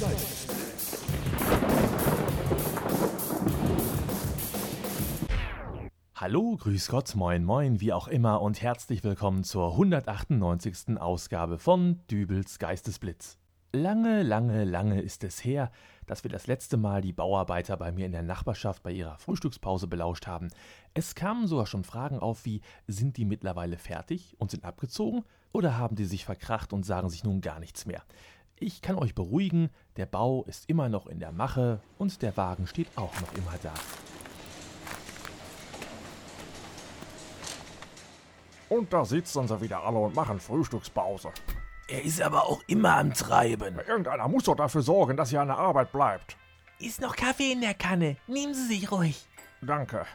Geistesblitz. Hallo, grüß Gott, moin moin, wie auch immer und herzlich willkommen zur 198. Ausgabe von Dübels Geistesblitz. Lange, lange, lange ist es her, dass wir das letzte Mal die Bauarbeiter bei mir in der Nachbarschaft bei ihrer Frühstückspause belauscht haben. Es kamen sogar schon Fragen auf wie, sind die mittlerweile fertig und sind abgezogen oder haben die sich verkracht und sagen sich nun gar nichts mehr? Ich kann euch beruhigen, der Bau ist immer noch in der Mache und der Wagen steht auch noch immer da. Und da sitzen sie wieder alle und machen Frühstückspause. Er ist aber auch immer am Treiben. Irgendeiner muss doch dafür sorgen, dass hier eine Arbeit bleibt. Ist noch Kaffee in der Kanne. Nehmen Sie sich ruhig. Danke.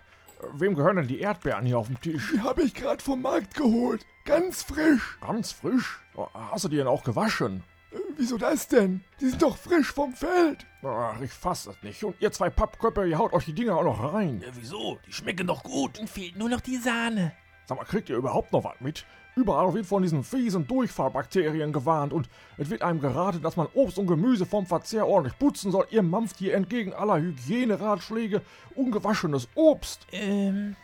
Wem gehören denn die Erdbeeren hier auf dem Tisch? Die habe ich gerade vom Markt geholt. Ganz frisch. Ganz frisch? Hast du die denn auch gewaschen? Wieso das denn? Die sind doch frisch vom Feld. Ach, ich fass es nicht. Und ihr zwei Pappköpfe, ihr haut euch die Dinger auch noch rein. Ja, wieso? Die schmecken doch gut. Fehlt nur noch die Sahne. Sag mal, kriegt ihr überhaupt noch was mit? Überall wird von diesen fiesen Durchfallbakterien gewarnt und es wird einem geraten, dass man Obst und Gemüse vom Verzehr ordentlich putzen soll. Ihr mampft hier entgegen aller Hygieneratschläge ungewaschenes Obst. Ähm,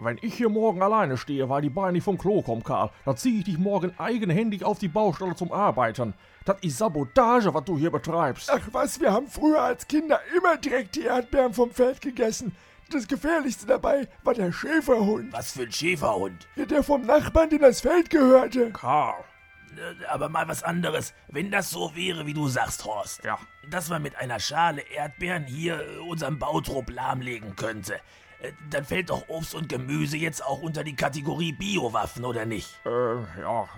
Wenn ich hier morgen alleine stehe, weil die Beine nicht vom Klo kommen, Karl, dann zieh ich dich morgen eigenhändig auf die Baustelle zum Arbeiten. Das ist Sabotage, was du hier betreibst. Ach was, wir haben früher als Kinder immer direkt die Erdbeeren vom Feld gegessen. Das Gefährlichste dabei war der Schäferhund. was für ein Schäferhund. Ja, Der vom Nachbarn, dem das Feld gehörte. Karl. Äh, Aber mal was anderes. Wenn das so wäre, wie du sagst, Horst. Ja. Dass man mit einer Schale Erdbeeren hier äh, unseren Bautrupp lahmlegen könnte. Äh, Dann fällt doch Obst und Gemüse jetzt auch unter die Kategorie Biowaffen, oder nicht? Äh, ja,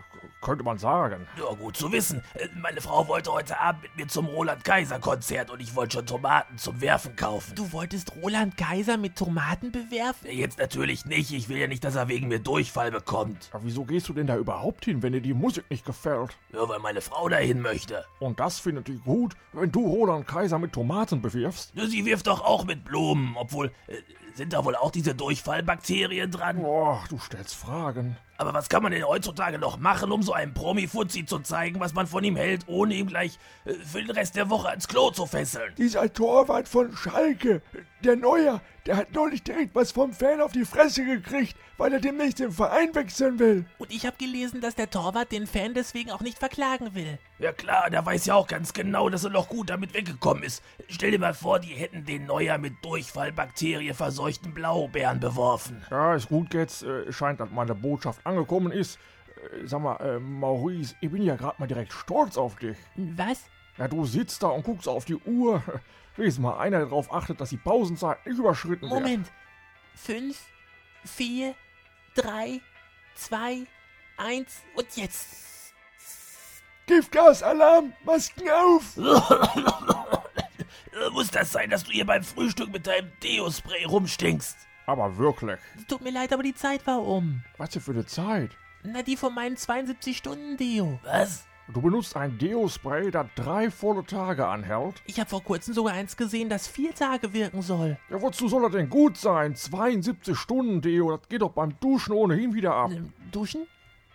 könnte man sagen. Ja, gut zu wissen. Äh, Meine Frau wollte heute Abend mit mir zum Roland-Kaiser-Konzert und ich wollte schon Tomaten zum Werfen kaufen. Du wolltest Roland Kaiser mit Tomaten bewerfen? Äh, Jetzt natürlich nicht. Ich will ja nicht, dass er wegen mir Durchfall bekommt. Ja, wieso gehst du denn da überhaupt hin, wenn dir die Musik nicht gefällt? Nur weil meine Frau dahin möchte. Und das findet die gut, wenn du Roland Kaiser mit Tomaten bewirfst? Nur Sie wirft doch auch mit Blumen, obwohl. Sind da wohl auch diese Durchfallbakterien dran? Boah, du stellst Fragen. Aber was kann man denn heutzutage noch machen, um so einem Promi-Fuzzi zu zeigen, was man von ihm hält, ohne ihm gleich äh, für den Rest der Woche ans Klo zu fesseln? Dieser Torwart von Schalke, der Neuer, der hat neulich direkt was vom Fan auf die Fresse gekriegt, weil er demnächst den Verein wechseln will. Und ich habe gelesen, dass der Torwart den Fan deswegen auch nicht verklagen will. Ja klar, der weiß ja auch ganz genau, dass er noch gut damit weggekommen ist. Stell dir mal vor, die hätten den Neuer mit Durchfallbakterie verseuchten Blaubeeren beworfen. Ja, ist gut jetzt. Äh, scheint, dass meine Botschaft angekommen ist. Äh, sag mal, äh, Maurice, ich bin ja gerade mal direkt stolz auf dich. Was? Ja, du sitzt da und guckst auf die Uhr. Wenigstens mal einer, der darauf achtet, dass die Pausenzeit nicht überschritten wird. Moment. Fünf, vier, drei, zwei, eins und jetzt. Giftgasalarm, Masken auf! Muss das sein, dass du hier beim Frühstück mit deinem Deo-Spray rumstinkst? Aber wirklich. Tut mir leid, aber die Zeit war um. Was denn für eine Zeit? Na, die von meinen 72-Stunden-Deo. Was? Du benutzt ein Deo-Spray, das drei volle Tage anhält? Ich habe vor kurzem sogar eins gesehen, das vier Tage wirken soll. Ja, wozu soll das denn gut sein? 72 Stunden Deo, das geht doch beim Duschen ohnehin wieder ab. Duschen?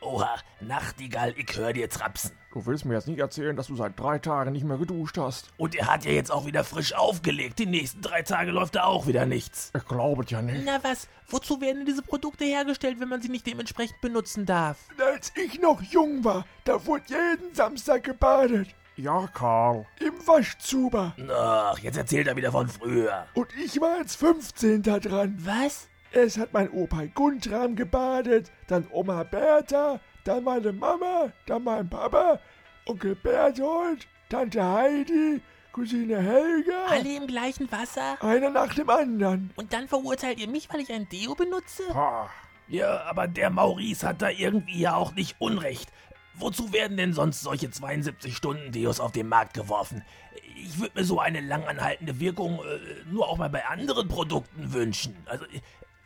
Oha, Nachtigall, ich hör dir trapsen. Du willst mir jetzt nicht erzählen, dass du seit drei Tagen nicht mehr geduscht hast. Und er hat ja jetzt auch wieder frisch aufgelegt. Die nächsten drei Tage läuft da auch wieder nichts. Ich glaube es ja nicht. Na was? Wozu werden denn diese Produkte hergestellt, wenn man sie nicht dementsprechend benutzen darf? Als ich noch jung war, da wurde jeden Samstag gebadet. Ja, Karl. Im Waschzuber. Ach, jetzt erzählt er wieder von früher. Und ich war als 15. dran. Was? Erst hat mein Opa Guntram gebadet, dann Oma Bertha, dann meine Mama, dann mein Papa, Onkel Berthold, Tante Heidi, Cousine Helga. Alle im gleichen Wasser? Einer nach dem anderen. Und dann verurteilt ihr mich, weil ich ein Deo benutze? Pah. Ja, aber der Maurice hat da irgendwie ja auch nicht Unrecht. Wozu werden denn sonst solche 72-Stunden-Deos auf den Markt geworfen? Ich würde mir so eine langanhaltende Wirkung äh, nur auch mal bei anderen Produkten wünschen. Also,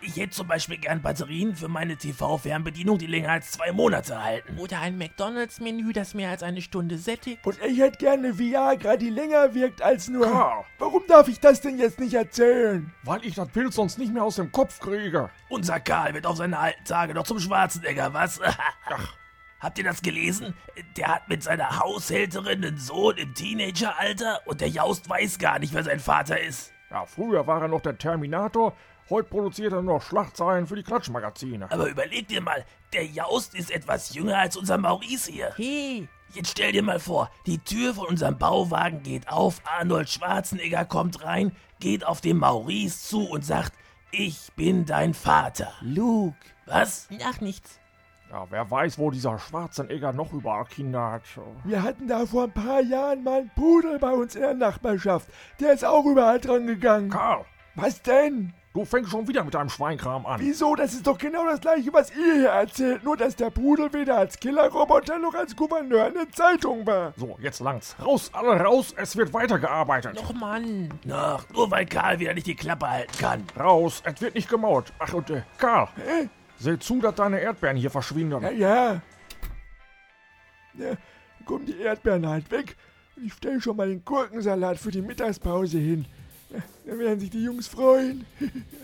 ich hätte zum Beispiel gern Batterien für meine TV-Fernbedienung, die länger als zwei Monate halten. Oder ein McDonalds-Menü, das mehr als eine Stunde sättigt? Und ich hätte gerne Viagra, die länger wirkt als nur. Karl. Warum darf ich das denn jetzt nicht erzählen? Weil ich das Bild sonst nicht mehr aus dem Kopf kriege. Unser Karl wird auf seine alten Tage noch zum Schwarzenegger, was? Habt ihr das gelesen? Der hat mit seiner Haushälterin einen Sohn im Teenageralter und der Jaust weiß gar nicht, wer sein Vater ist. Ja, früher war er noch der Terminator, heute produziert er nur noch Schlachtzeilen für die Klatschmagazine. Aber überleg dir mal, der Jaust ist etwas jünger als unser Maurice hier. Hey, Jetzt stell dir mal vor, die Tür von unserem Bauwagen geht auf, Arnold Schwarzenegger kommt rein, geht auf den Maurice zu und sagt, ich bin dein Vater. Luke. Was? Ach, nichts. Ja, wer weiß, wo dieser Schwarzenegger noch überall Kinder hat. Wir hatten da vor ein paar Jahren mal einen Pudel bei uns in der Nachbarschaft. Der ist auch überall dran gegangen. Karl, Was denn? Du fängst schon wieder mit deinem Schweinkram an. Wieso? Das ist doch genau das gleiche, was ihr hier erzählt. Nur, dass der Pudel weder als Killerroboter noch als Gouverneur in der Zeitung war. So, jetzt langt's. Raus, alle raus, es wird weitergearbeitet. Och, Mann. Ach, nur weil Karl wieder nicht die Klappe halten kann. Raus, es wird nicht gemauert. Ach, und äh, Karl, Hä? seh zu, dass deine Erdbeeren hier verschwinden. Ja, ja. Ja, kommen die Erdbeeren halt weg. Und ich stelle schon mal den Gurkensalat für die Mittagspause hin. Da werden sich die Jungs freuen.